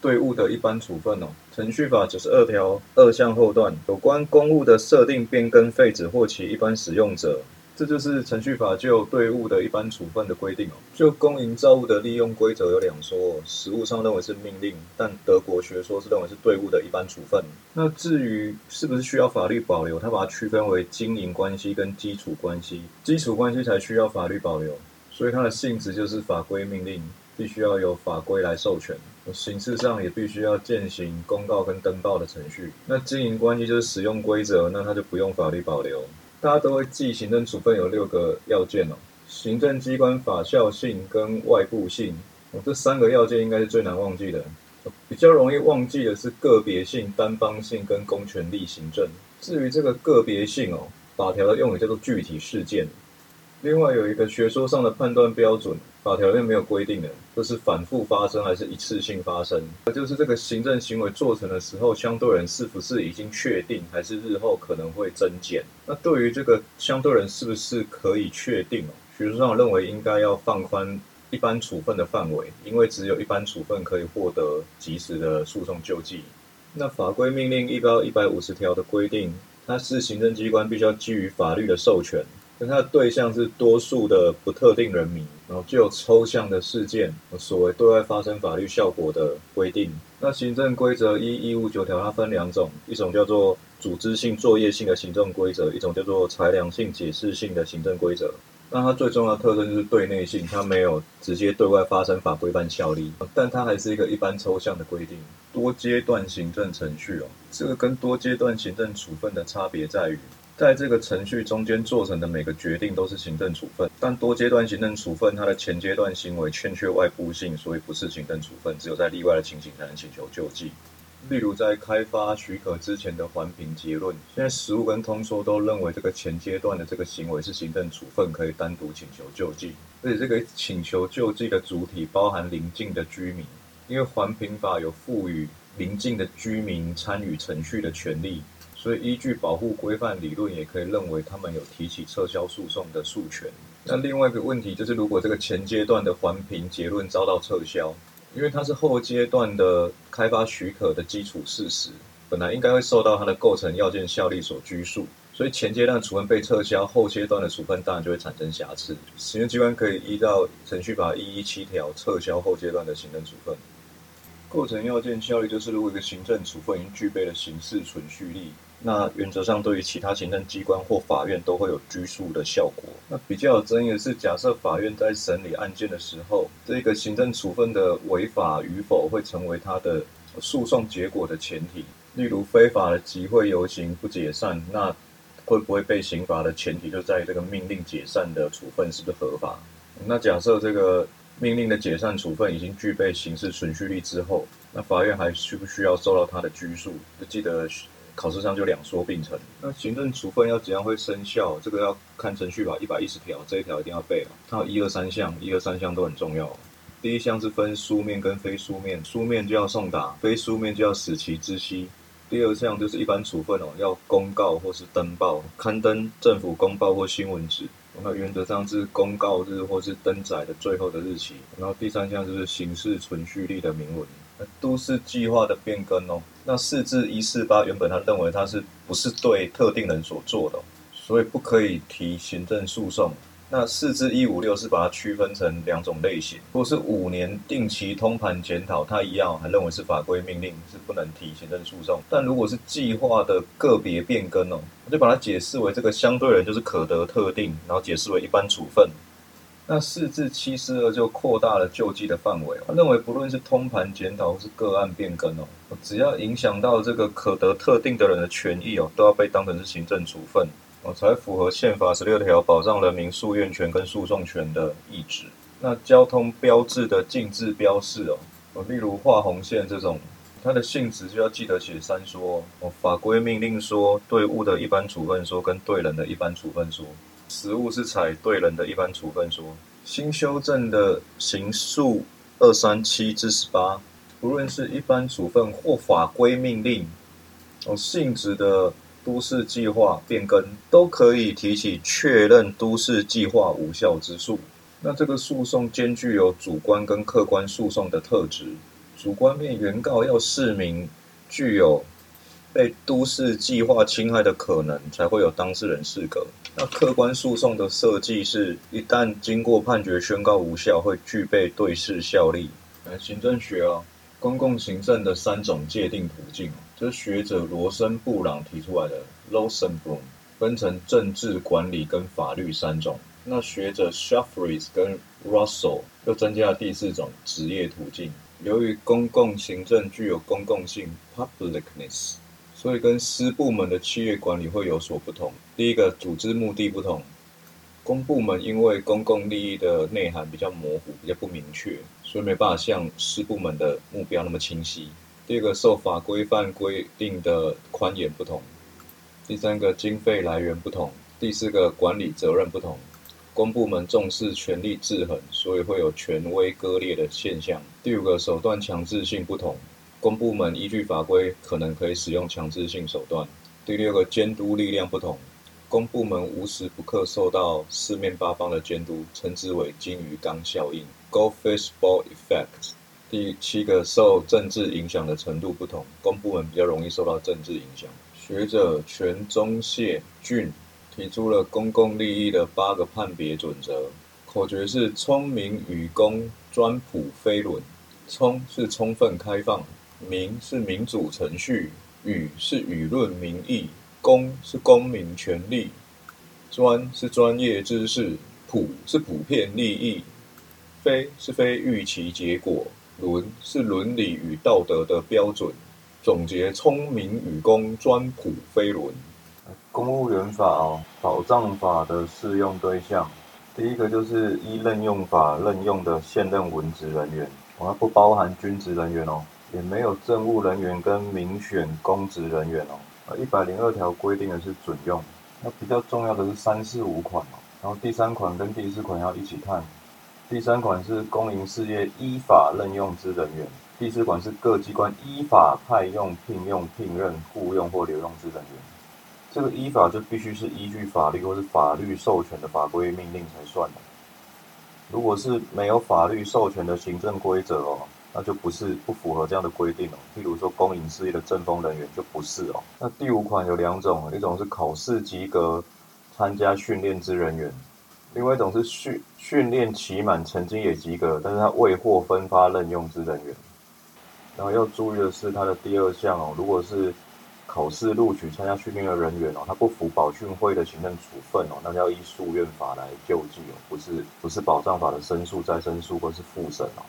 对物的一般处分哦，程序法九十二条二项后段有关公务的设定、变更、废止或其一般使用者。这就是程序法就对物的一般处分的规定哦。就公营造物的利用规则有两说，实务上认为是命令，但德国学说是认为是对物的一般处分。那至于是不是需要法律保留，它把它区分为经营关系跟基础关系，基础关系才需要法律保留，所以它的性质就是法规命令，必须要有法规来授权，形式上也必须要践行公告跟登报的程序。那经营关系就是使用规则，那它就不用法律保留。大家都会记行政处分有六个要件哦，行政机关法效性跟外部性，哦这三个要件应该是最难忘记的，比较容易忘记的是个别性、单方性跟公权力行政。至于这个个别性哦，法条的用语叫做具体事件。另外有一个学说上的判断标准，法条里面没有规定的，就是反复发生还是一次性发生，就是这个行政行为做成的时候，相对人是不是已经确定，还是日后可能会增减？那对于这个相对人是不是可以确定哦？学说上认为应该要放宽一般处分的范围，因为只有一般处分可以获得及时的诉讼救济。那法规命令一到一百五十条的规定，它是行政机关必须要基于法律的授权。跟它的对象是多数的不特定人民，然后具有抽象的事件，所谓对外发生法律效果的规定。那行政规则一一五九条它分两种，一种叫做组织性、作业性的行政规则，一种叫做裁量性、解释性的行政规则。那它最重要的特征就是对内性，它没有直接对外发生法规范效力，但它还是一个一般抽象的规定。多阶段行政程序哦，这个跟多阶段行政处分的差别在于。在这个程序中间做成的每个决定都是行政处分，但多阶段行政处分它的前阶段行为欠缺外部性，所以不是行政处分，只有在例外的情形才能请求救济。例如在开发许可之前的环评结论，现在实务跟通说都认为这个前阶段的这个行为是行政处分，可以单独请求救济。而且这个请求救济的主体包含邻近的居民，因为环评法有赋予邻近的居民参与程序的权利。所以，依据保护规范理论，也可以认为他们有提起撤销诉讼的诉权。那另外一个问题就是，如果这个前阶段的环评结论遭到撤销，因为它是后阶段的开发许可的基础事实，本来应该会受到它的构成要件效力所拘束，所以前阶段处分被撤销，后阶段的处分当然就会产生瑕疵。行政机关可以依照程序法一一七条撤销后阶段的行政处分。构成要件效力就是，如果一个行政处分已经具备了刑事存续力。那原则上，对于其他行政机关或法院都会有拘束的效果。那比较有争议的是，假设法院在审理案件的时候，这个行政处分的违法与否会成为他的诉讼结果的前提。例如，非法的集会游行不解散，那会不会被刑罚的前提就在于这个命令解散的处分是不是合法？那假设这个命令的解散处分已经具备刑事存续力之后，那法院还需不需要受到他的拘束？就记得。考试上就两说并成。那行政处分要怎样会生效？这个要看程序法一百一十条，这一条一定要背哦。它有一二三项，一二三项都很重要。第一项是分书面跟非书面，书面就要送达，非书面就要使其知悉。第二项就是一般处分哦，要公告或是登报，刊登政府公报或新闻纸。那原则上是公告日或是登载的最后的日期。然后第三项就是刑事存续力的明文。都市计划的变更哦，那四至一四八原本他认为他是不是对特定人所做的，所以不可以提行政诉讼。那四至一五六是把它区分成两种类型，如果是五年定期通盘检讨，它一样还认为是法规命令，是不能提行政诉讼。但如果是计划的个别变更哦，我就把它解释为这个相对人就是可得特定，然后解释为一般处分。那四至七四二就扩大了救济的范围。他认为，不论是通盘检讨或是个案变更哦，只要影响到这个可得特定的人的权益哦，都要被当成是行政处分哦，才符合宪法十六条保障人民诉愿权跟诉讼权的意志。那交通标志的禁止标示哦，例如画红线这种，它的性质就要记得写三说哦，法规命令说、对物的一般处分说跟对人的一般处分说。实物是采对人的一般处分说，新修正的刑诉二三七至十八，不论是一般处分或法规命令，哦性质的都市计划变更，都可以提起确认都市计划无效之诉。那这个诉讼兼具有主观跟客观诉讼的特质，主观面原告要示明具有被都市计划侵害的可能，才会有当事人适格。那客观诉讼的设计是，一旦经过判决宣告无效，会具备对事效力。行政学啊，公共行政的三种界定途径，这是学者罗森布朗提出来的 （Rosenblum），分成政治、管理跟法律三种。那学者 Shaffries 跟 Russell 又增加了第四种职业途径。由于公共行政具有公共性 （publicness），所以跟私部门的企业管理会有所不同。第一个，组织目的不同。公部门因为公共利益的内涵比较模糊、比较不明确，所以没办法像私部门的目标那么清晰。第二个，受法规范规定的宽严不同。第三个，经费来源不同。第四个，管理责任不同。公部门重视权力制衡，所以会有权威割裂的现象。第五个，手段强制性不同。公部门依据法规可能可以使用强制性手段。第六个，监督力量不同。公部门无时不刻受到四面八方的监督，称之为金鱼缸效应 （Goldfish Bowl Effect）。第七个，受政治影响的程度不同，公部门比较容易受到政治影响。学者全中谢俊提出了公共利益的八个判别准则，口诀是“聪明与公，专普非伦”。聪是充分开放，民是民主程序，与是舆论民意。公是公民权利，专是专业知识，普是普遍利益，非是非预期结果，伦是伦理与道德的标准。总结：聪明与公，专普非伦。公务员法哦，保障法的适用对象，第一个就是依任用法任用的现任文职人员，它不包含军职人员哦，也没有政务人员跟民选公职人员哦。呃，一百零二条规定的是准用，那比较重要的是三四五款哦，然后第三款跟第四款要一起看。第三款是公营事业依法任用之人员，第四款是各机关依法派用、聘用、聘任、雇用或留用之人员。这个依法就必须是依据法律或是法律授权的法规命令才算的。如果是没有法律授权的行政规则哦。那就不是不符合这样的规定哦。譬如说，公营事业的政风人员就不是哦。那第五款有两种，一种是考试及格参加训练之人员，另外一种是训训练期满曾经也及格，但是他未获分发任用之人员。然后要注意的是，它的第二项哦，如果是考试录取参加训练的人员哦，他不服保训会的行政处分哦，那就要依诉愿法来救济哦，不是不是保障法的申诉再申诉或是复审哦。